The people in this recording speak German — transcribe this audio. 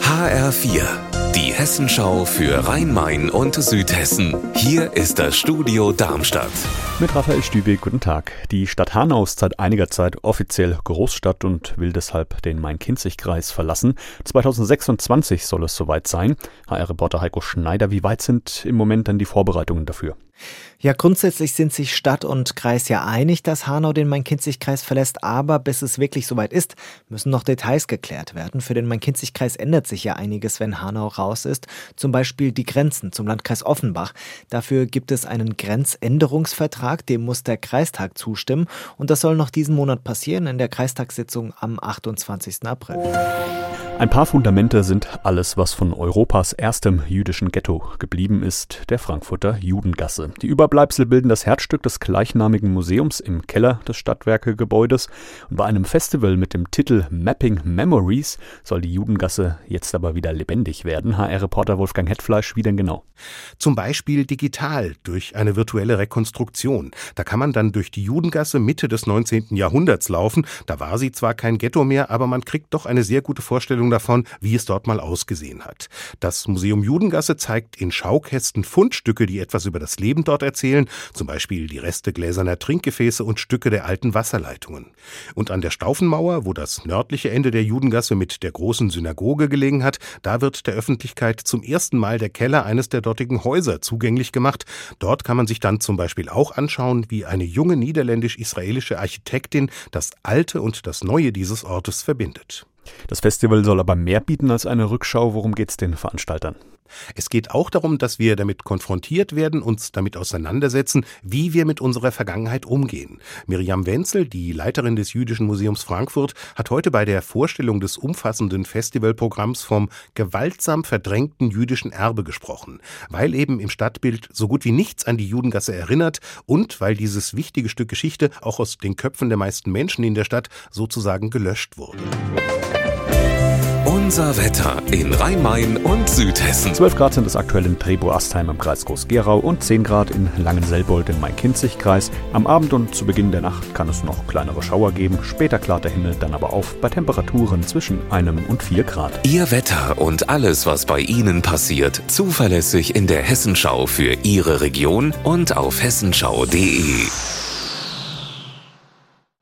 HR4, die Hessenschau für Rhein-Main und Südhessen. Hier ist das Studio Darmstadt. Mit Raphael Stübe, guten Tag. Die Stadt Hanau ist seit einiger Zeit offiziell Großstadt und will deshalb den Main-Kinzig-Kreis verlassen. 2026 soll es soweit sein. HR-Reporter Heiko Schneider, wie weit sind im Moment denn die Vorbereitungen dafür? Ja, grundsätzlich sind sich Stadt und Kreis ja einig, dass Hanau den Main-Kinzig-Kreis verlässt, aber bis es wirklich soweit ist, müssen noch Details geklärt werden. Für den Main-Kinzig-Kreis ändert sich ja einiges, wenn Hanau raus ist. Zum Beispiel die Grenzen zum Landkreis Offenbach. Dafür gibt es einen Grenzänderungsvertrag, dem muss der Kreistag zustimmen und das soll noch diesen Monat passieren in der Kreistagssitzung am 28. April. Ein paar Fundamente sind alles, was von Europas erstem jüdischen Ghetto geblieben ist, der Frankfurter Judengasse. Die Überbleibsel bilden das Herzstück des gleichnamigen Museums im Keller des Stadtwerkegebäudes. Und bei einem Festival mit dem Titel Mapping Memories soll die Judengasse jetzt aber wieder lebendig werden. HR-Reporter Wolfgang Hetfleisch, wie denn genau? Zum Beispiel digital durch eine virtuelle Rekonstruktion. Da kann man dann durch die Judengasse Mitte des 19. Jahrhunderts laufen. Da war sie zwar kein Ghetto mehr, aber man kriegt doch eine sehr gute Vorstellung Vorstellung davon, wie es dort mal ausgesehen hat. Das Museum Judengasse zeigt in Schaukästen Fundstücke, die etwas über das Leben dort erzählen, zum Beispiel die Reste gläserner Trinkgefäße und Stücke der alten Wasserleitungen. Und an der Staufenmauer, wo das nördliche Ende der Judengasse mit der großen Synagoge gelegen hat, da wird der Öffentlichkeit zum ersten Mal der Keller eines der dortigen Häuser zugänglich gemacht. Dort kann man sich dann zum Beispiel auch anschauen, wie eine junge niederländisch-israelische Architektin das Alte und das Neue dieses Ortes verbindet. Das Festival soll aber mehr bieten als eine Rückschau. Worum geht es den Veranstaltern? Es geht auch darum, dass wir damit konfrontiert werden, uns damit auseinandersetzen, wie wir mit unserer Vergangenheit umgehen. Miriam Wenzel, die Leiterin des Jüdischen Museums Frankfurt, hat heute bei der Vorstellung des umfassenden Festivalprogramms vom gewaltsam verdrängten jüdischen Erbe gesprochen, weil eben im Stadtbild so gut wie nichts an die Judengasse erinnert und weil dieses wichtige Stück Geschichte auch aus den Köpfen der meisten Menschen in der Stadt sozusagen gelöscht wurde. Unser Wetter in Rhein-Main und Südhessen. 12 Grad sind es aktuell in Trebo-Astheim im Kreis Groß-Gerau und 10 Grad in Langenselbold im Main-Kinzig-Kreis. Am Abend und zu Beginn der Nacht kann es noch kleinere Schauer geben. Später klart der Himmel dann aber auf bei Temperaturen zwischen einem und 4 Grad. Ihr Wetter und alles, was bei Ihnen passiert, zuverlässig in der Hessenschau für Ihre Region und auf hessenschau.de.